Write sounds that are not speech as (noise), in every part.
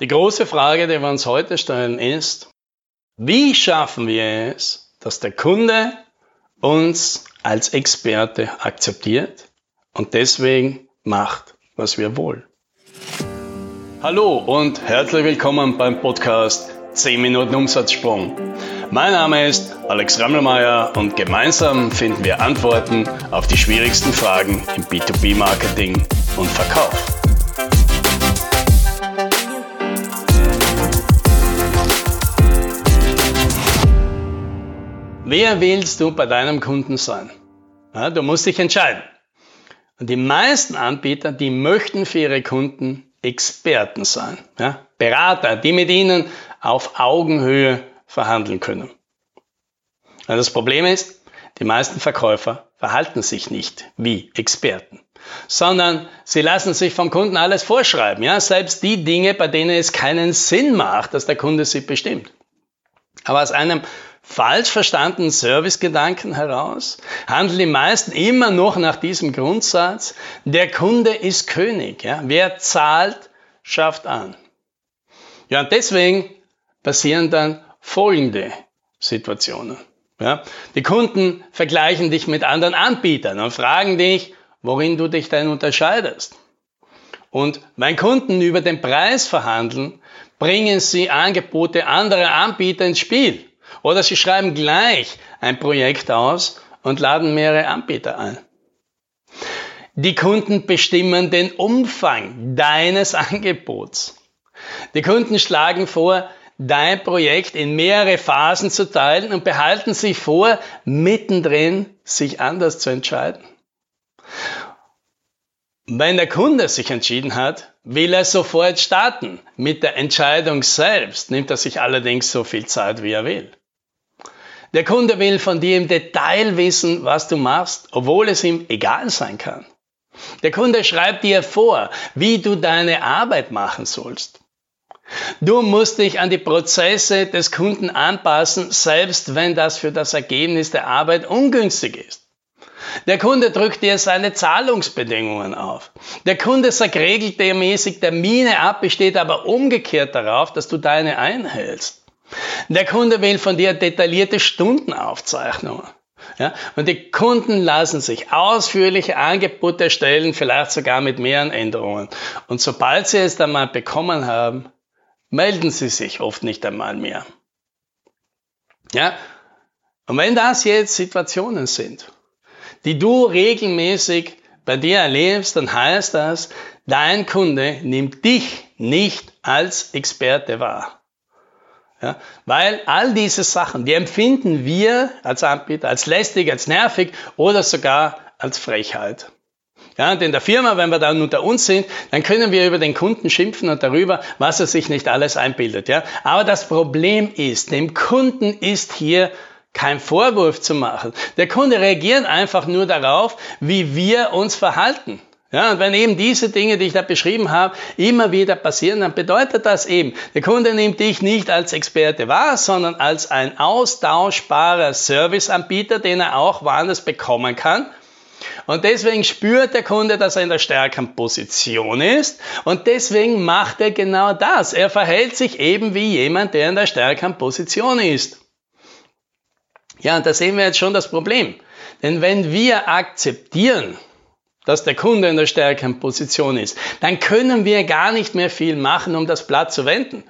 Die große Frage, die wir uns heute stellen, ist, wie schaffen wir es, dass der Kunde uns als Experte akzeptiert und deswegen macht, was wir wollen? Hallo und herzlich willkommen beim Podcast 10 Minuten Umsatzsprung. Mein Name ist Alex Rammelmeier und gemeinsam finden wir Antworten auf die schwierigsten Fragen im B2B-Marketing und Verkauf. Wer willst du bei deinem Kunden sein? Ja, du musst dich entscheiden. Und die meisten Anbieter, die möchten für ihre Kunden Experten sein. Ja, Berater, die mit ihnen auf Augenhöhe verhandeln können. Und das Problem ist, die meisten Verkäufer verhalten sich nicht wie Experten, sondern sie lassen sich vom Kunden alles vorschreiben. Ja, selbst die Dinge, bei denen es keinen Sinn macht, dass der Kunde sie bestimmt. Aber aus einem falsch verstandenen Servicegedanken heraus handeln die meisten immer noch nach diesem Grundsatz, der Kunde ist König. Ja? Wer zahlt, schafft an. Ja, und deswegen passieren dann folgende Situationen. Ja? Die Kunden vergleichen dich mit anderen Anbietern und fragen dich, worin du dich denn unterscheidest. Und wenn Kunden über den Preis verhandeln, bringen sie Angebote anderer Anbieter ins Spiel. Oder Sie schreiben gleich ein Projekt aus und laden mehrere Anbieter ein. Die Kunden bestimmen den Umfang deines (laughs) Angebots. Die Kunden schlagen vor, dein Projekt in mehrere Phasen zu teilen und behalten sich vor, mittendrin sich anders zu entscheiden. Wenn der Kunde sich entschieden hat, will er sofort starten. Mit der Entscheidung selbst nimmt er sich allerdings so viel Zeit, wie er will. Der Kunde will von dir im Detail wissen, was du machst, obwohl es ihm egal sein kann. Der Kunde schreibt dir vor, wie du deine Arbeit machen sollst. Du musst dich an die Prozesse des Kunden anpassen, selbst wenn das für das Ergebnis der Arbeit ungünstig ist. Der Kunde drückt dir seine Zahlungsbedingungen auf. Der Kunde sagt regelmäßig Termine ab, besteht aber umgekehrt darauf, dass du deine einhältst. Der Kunde will von dir detaillierte Stundenaufzeichnungen. Ja, und die Kunden lassen sich ausführliche Angebote erstellen, vielleicht sogar mit mehreren Änderungen. Und sobald sie es einmal bekommen haben, melden sie sich oft nicht einmal mehr. Ja, und wenn das jetzt Situationen sind, die du regelmäßig bei dir erlebst, dann heißt das, dein Kunde nimmt dich nicht als Experte wahr. Ja, weil all diese Sachen, die empfinden wir als Anbieter als lästig, als nervig oder sogar als Frechheit. Ja, und in der Firma, wenn wir dann unter uns sind, dann können wir über den Kunden schimpfen und darüber, was er sich nicht alles einbildet. Ja, aber das Problem ist, dem Kunden ist hier kein Vorwurf zu machen. Der Kunde reagiert einfach nur darauf, wie wir uns verhalten. Ja, und wenn eben diese Dinge, die ich da beschrieben habe, immer wieder passieren, dann bedeutet das eben, der Kunde nimmt dich nicht als Experte wahr, sondern als ein austauschbarer Serviceanbieter, den er auch woanders bekommen kann. Und deswegen spürt der Kunde, dass er in der stärkeren Position ist. Und deswegen macht er genau das. Er verhält sich eben wie jemand, der in der stärkeren Position ist. Ja, und da sehen wir jetzt schon das Problem. Denn wenn wir akzeptieren, dass der Kunde in der stärkeren Position ist, dann können wir gar nicht mehr viel machen, um das Blatt zu wenden.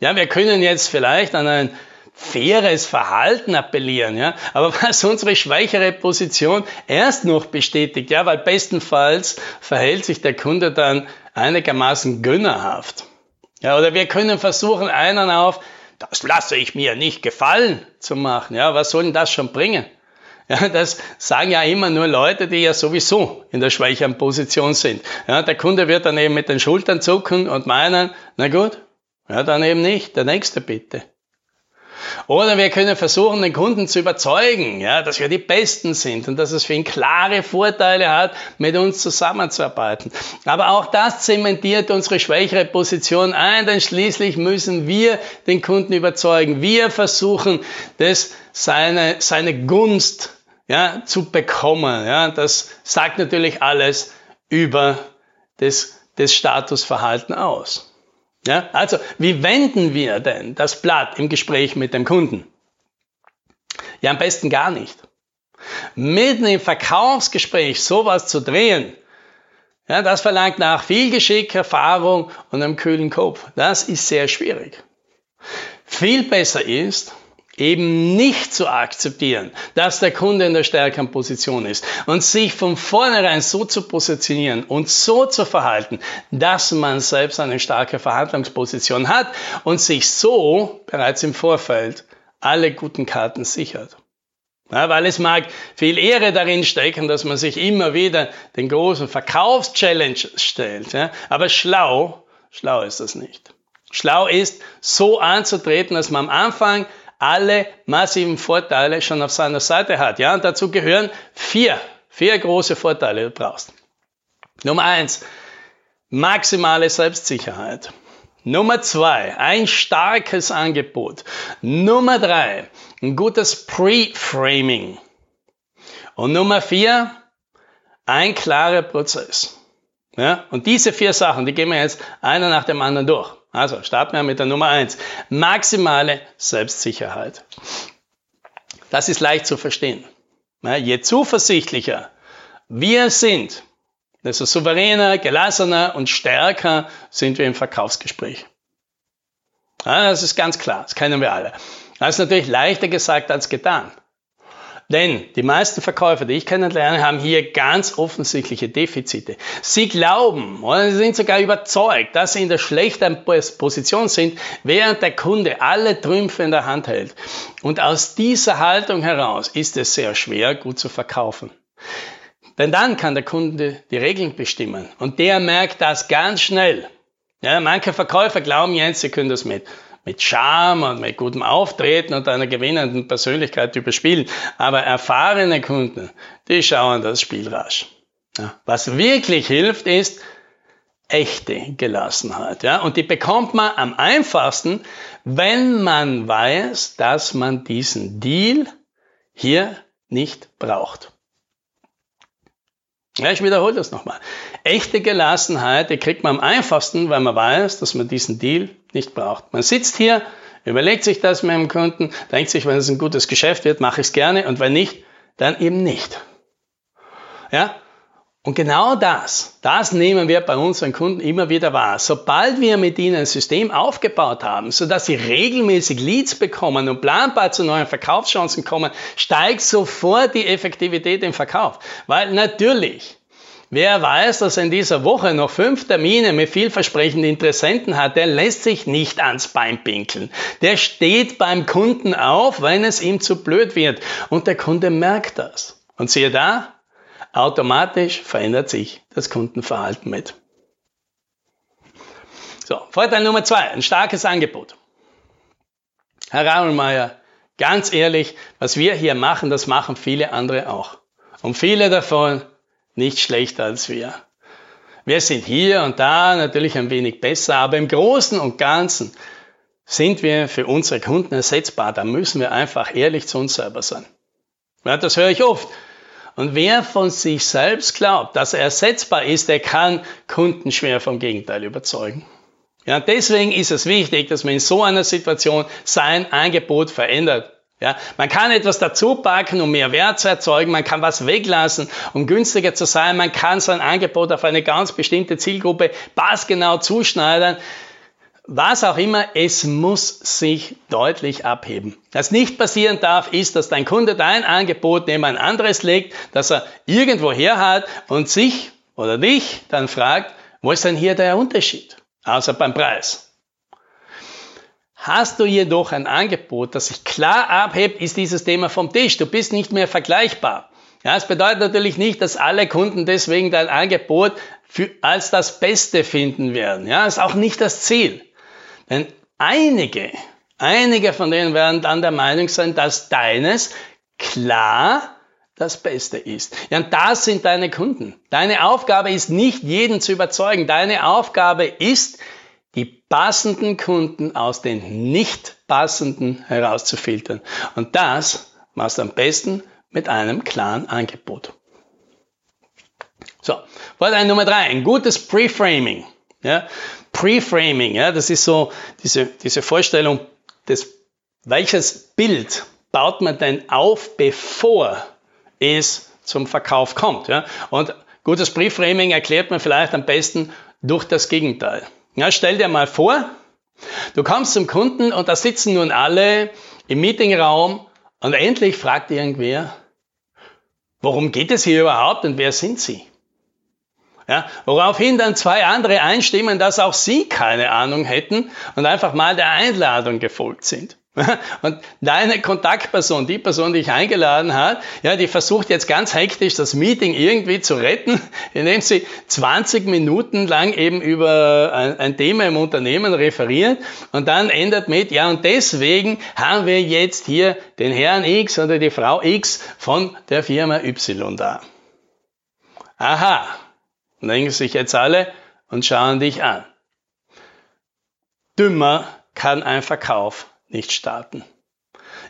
Ja, wir können jetzt vielleicht an ein faires Verhalten appellieren, ja, aber was unsere schwächere Position erst noch bestätigt, ja, weil bestenfalls verhält sich der Kunde dann einigermaßen gönnerhaft. Ja, oder wir können versuchen, einen auf das lasse ich mir nicht gefallen zu machen. Ja, was soll denn das schon bringen? Ja, das sagen ja immer nur Leute, die ja sowieso in der schwächeren Position sind. Ja, der Kunde wird dann eben mit den Schultern zucken und meinen, na gut, ja, dann eben nicht, der nächste bitte. Oder wir können versuchen, den Kunden zu überzeugen, ja, dass wir die Besten sind und dass es für ihn klare Vorteile hat, mit uns zusammenzuarbeiten. Aber auch das zementiert unsere schwächere Position ein, denn schließlich müssen wir den Kunden überzeugen. Wir versuchen, das, seine, seine Gunst ja, zu bekommen. Ja. Das sagt natürlich alles über das, das Statusverhalten aus. Ja, also, wie wenden wir denn das Blatt im Gespräch mit dem Kunden? Ja, am besten gar nicht. Mitten im Verkaufsgespräch sowas zu drehen, ja, das verlangt nach viel Geschick, Erfahrung und einem kühlen Kopf. Das ist sehr schwierig. Viel besser ist, eben nicht zu akzeptieren, dass der Kunde in der stärkeren Position ist und sich von vornherein so zu positionieren und so zu verhalten, dass man selbst eine starke Verhandlungsposition hat und sich so bereits im Vorfeld alle guten Karten sichert. Ja, weil es mag viel Ehre darin stecken, dass man sich immer wieder den großen Verkaufschallenge stellt. Ja, aber schlau, schlau ist das nicht. Schlau ist, so anzutreten, dass man am Anfang alle massiven Vorteile schon auf seiner Seite hat. Ja, und dazu gehören vier, vier große Vorteile, die du brauchst. Nummer eins, maximale Selbstsicherheit. Nummer zwei, ein starkes Angebot. Nummer drei, ein gutes Pre-Framing. Und Nummer vier, ein klarer Prozess. Ja, und diese vier Sachen, die gehen wir jetzt einer nach dem anderen durch. Also starten wir mit der Nummer eins: Maximale Selbstsicherheit. Das ist leicht zu verstehen. Je zuversichtlicher wir sind, desto souveräner, gelassener und stärker sind wir im Verkaufsgespräch. Das ist ganz klar, das kennen wir alle. Das ist natürlich leichter gesagt als getan. Denn die meisten Verkäufer, die ich kennenlerne, haben hier ganz offensichtliche Defizite. Sie glauben oder sie sind sogar überzeugt, dass sie in der schlechten Position sind, während der Kunde alle Trümpfe in der Hand hält. Und aus dieser Haltung heraus ist es sehr schwer, gut zu verkaufen. Denn dann kann der Kunde die Regeln bestimmen. Und der merkt das ganz schnell. Ja, manche Verkäufer glauben jetzt, sie können das mit mit Charme und mit gutem Auftreten und einer gewinnenden Persönlichkeit überspielen. Aber erfahrene Kunden, die schauen das Spiel rasch. Ja. Was wirklich hilft, ist echte Gelassenheit. Ja? Und die bekommt man am einfachsten, wenn man weiß, dass man diesen Deal hier nicht braucht. Ja, ich wiederhole das nochmal. Echte Gelassenheit, die kriegt man am einfachsten, weil man weiß, dass man diesen Deal nicht braucht. Man sitzt hier, überlegt sich das mit dem Kunden, denkt sich, wenn es ein gutes Geschäft wird, mache ich es gerne und wenn nicht, dann eben nicht. Ja? Und genau das, das nehmen wir bei unseren Kunden immer wieder wahr. Sobald wir mit ihnen ein System aufgebaut haben, sodass sie regelmäßig Leads bekommen und planbar zu neuen Verkaufschancen kommen, steigt sofort die Effektivität im Verkauf. Weil natürlich, Wer weiß, dass er in dieser Woche noch fünf Termine mit vielversprechenden Interessenten hat, der lässt sich nicht ans Bein pinkeln. Der steht beim Kunden auf, wenn es ihm zu blöd wird. Und der Kunde merkt das. Und siehe da, Automatisch verändert sich das Kundenverhalten mit. So, Vorteil Nummer zwei, ein starkes Angebot. Herr Raumelmeier, ganz ehrlich, was wir hier machen, das machen viele andere auch. Und viele davon nicht schlechter als wir. Wir sind hier und da natürlich ein wenig besser, aber im Großen und Ganzen sind wir für unsere Kunden ersetzbar. Da müssen wir einfach ehrlich zu uns selber sein. Ja, das höre ich oft. Und wer von sich selbst glaubt, dass er ersetzbar ist, der kann Kunden schwer vom Gegenteil überzeugen. Ja, deswegen ist es wichtig, dass man in so einer Situation sein Angebot verändert. Ja, man kann etwas dazu packen, um mehr Wert zu erzeugen. Man kann was weglassen, um günstiger zu sein. Man kann sein Angebot auf eine ganz bestimmte Zielgruppe passgenau zuschneidern was auch immer, es muss sich deutlich abheben. Was nicht passieren darf, ist, dass dein Kunde dein Angebot neben ein anderes legt, das er irgendwo her hat und sich oder dich dann fragt, wo ist denn hier der Unterschied? Außer beim Preis. Hast du jedoch ein Angebot, das sich klar abhebt, ist dieses Thema vom Tisch. Du bist nicht mehr vergleichbar. Ja, es bedeutet natürlich nicht, dass alle Kunden deswegen dein Angebot für, als das Beste finden werden. Ja, ist auch nicht das Ziel. Denn einige, einige von denen werden dann der Meinung sein, dass deines klar das Beste ist. Ja, und das sind deine Kunden. Deine Aufgabe ist nicht, jeden zu überzeugen. Deine Aufgabe ist, die passenden Kunden aus den nicht passenden herauszufiltern. Und das machst du am besten mit einem klaren Angebot. So, Vorteil Nummer drei, ein gutes Preframing. Ja? Preframing, ja, das ist so diese, diese Vorstellung, des, welches Bild baut man denn auf, bevor es zum Verkauf kommt. Ja? Und gutes Preframing erklärt man vielleicht am besten durch das Gegenteil. Ja, stell dir mal vor, du kommst zum Kunden und da sitzen nun alle im Meetingraum und endlich fragt irgendwer, worum geht es hier überhaupt und wer sind Sie? Ja, woraufhin dann zwei andere einstimmen, dass auch sie keine Ahnung hätten und einfach mal der Einladung gefolgt sind. (laughs) Und deine Kontaktperson, die Person, die dich eingeladen hat, ja, die versucht jetzt ganz hektisch das Meeting irgendwie zu retten, (laughs) indem sie 20 Minuten lang eben über ein, ein Thema im Unternehmen referiert und dann endet mit, ja, und deswegen haben wir jetzt hier den Herrn X oder die Frau X von der Firma Y da. Aha, denken sich jetzt alle und schauen dich an. Dümmer kann ein Verkauf nicht starten.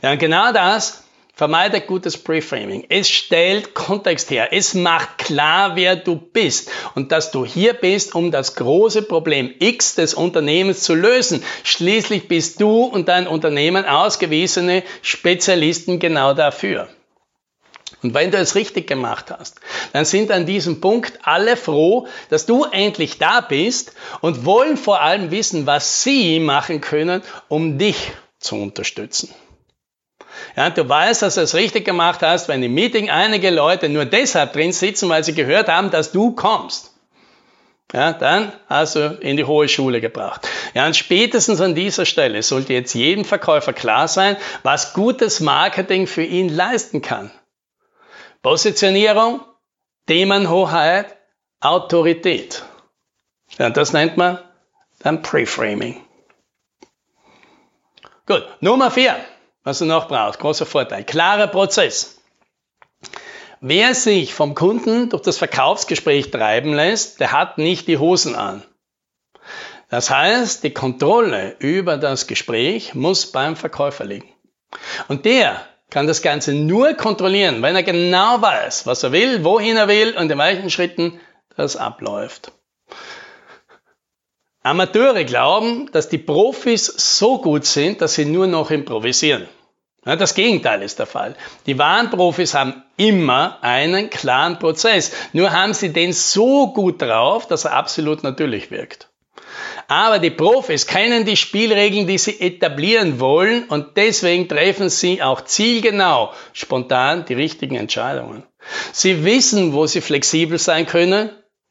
Ja, und genau das vermeidet gutes Preframing. Es stellt Kontext her. Es macht klar, wer du bist und dass du hier bist, um das große Problem X des Unternehmens zu lösen. Schließlich bist du und dein Unternehmen ausgewiesene Spezialisten genau dafür. Und wenn du es richtig gemacht hast, dann sind an diesem Punkt alle froh, dass du endlich da bist und wollen vor allem wissen, was sie machen können, um dich zu unterstützen. Ja, du weißt, dass du es richtig gemacht hast, wenn im Meeting einige Leute nur deshalb drin sitzen, weil sie gehört haben, dass du kommst. Ja, dann hast du in die hohe Schule gebracht. Ja, und spätestens an dieser Stelle sollte jetzt jedem Verkäufer klar sein, was gutes Marketing für ihn leisten kann. Positionierung, Themenhoheit, Autorität. Ja, das nennt man dann Preframing. Gut, Nummer vier, was du noch brauchst, großer Vorteil, klarer Prozess. Wer sich vom Kunden durch das Verkaufsgespräch treiben lässt, der hat nicht die Hosen an. Das heißt, die Kontrolle über das Gespräch muss beim Verkäufer liegen. Und der kann das Ganze nur kontrollieren, wenn er genau weiß, was er will, wohin er will und in welchen Schritten das abläuft. Amateure glauben, dass die Profis so gut sind, dass sie nur noch improvisieren. Das Gegenteil ist der Fall. Die wahren Profis haben immer einen klaren Prozess. Nur haben sie den so gut drauf, dass er absolut natürlich wirkt. Aber die Profis kennen die Spielregeln, die sie etablieren wollen und deswegen treffen sie auch zielgenau, spontan die richtigen Entscheidungen. Sie wissen, wo sie flexibel sein können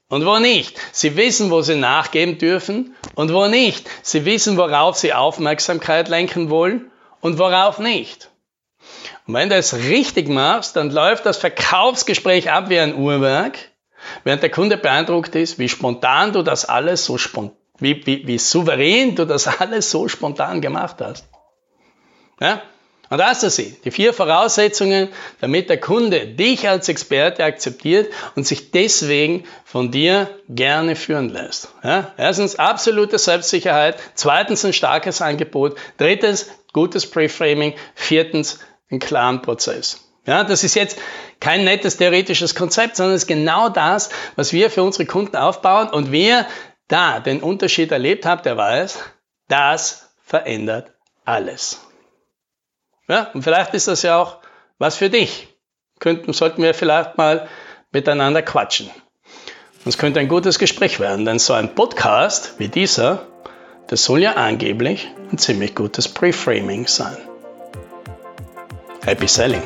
und wo nicht. Sie wissen, wo sie nachgeben dürfen und wo nicht. Sie wissen, worauf sie Aufmerksamkeit lenken wollen und worauf nicht. Und wenn du es richtig machst, dann läuft das Verkaufsgespräch ab wie ein Uhrwerk, während der Kunde beeindruckt ist, wie spontan du das alles so spontan, wie, wie, wie souverän du das (laughs) alles so spontan gemacht hast. Ja? Und da hast du sie, die vier Voraussetzungen, damit der Kunde dich als Experte akzeptiert und sich deswegen von dir gerne führen lässt. Ja? Erstens absolute Selbstsicherheit, zweitens ein starkes Angebot, drittens gutes Preframing, viertens einen klaren Prozess. Ja, das ist jetzt kein nettes theoretisches Konzept, sondern es ist genau das, was wir für unsere Kunden aufbauen. Und wer da den Unterschied erlebt hat, der weiß, das verändert alles. Ja, und vielleicht ist das ja auch was für dich. Könnten, sollten wir vielleicht mal miteinander quatschen. Es könnte ein gutes Gespräch werden, denn so ein Podcast wie dieser, das soll ja angeblich ein ziemlich gutes Preframing sein. Happy Selling!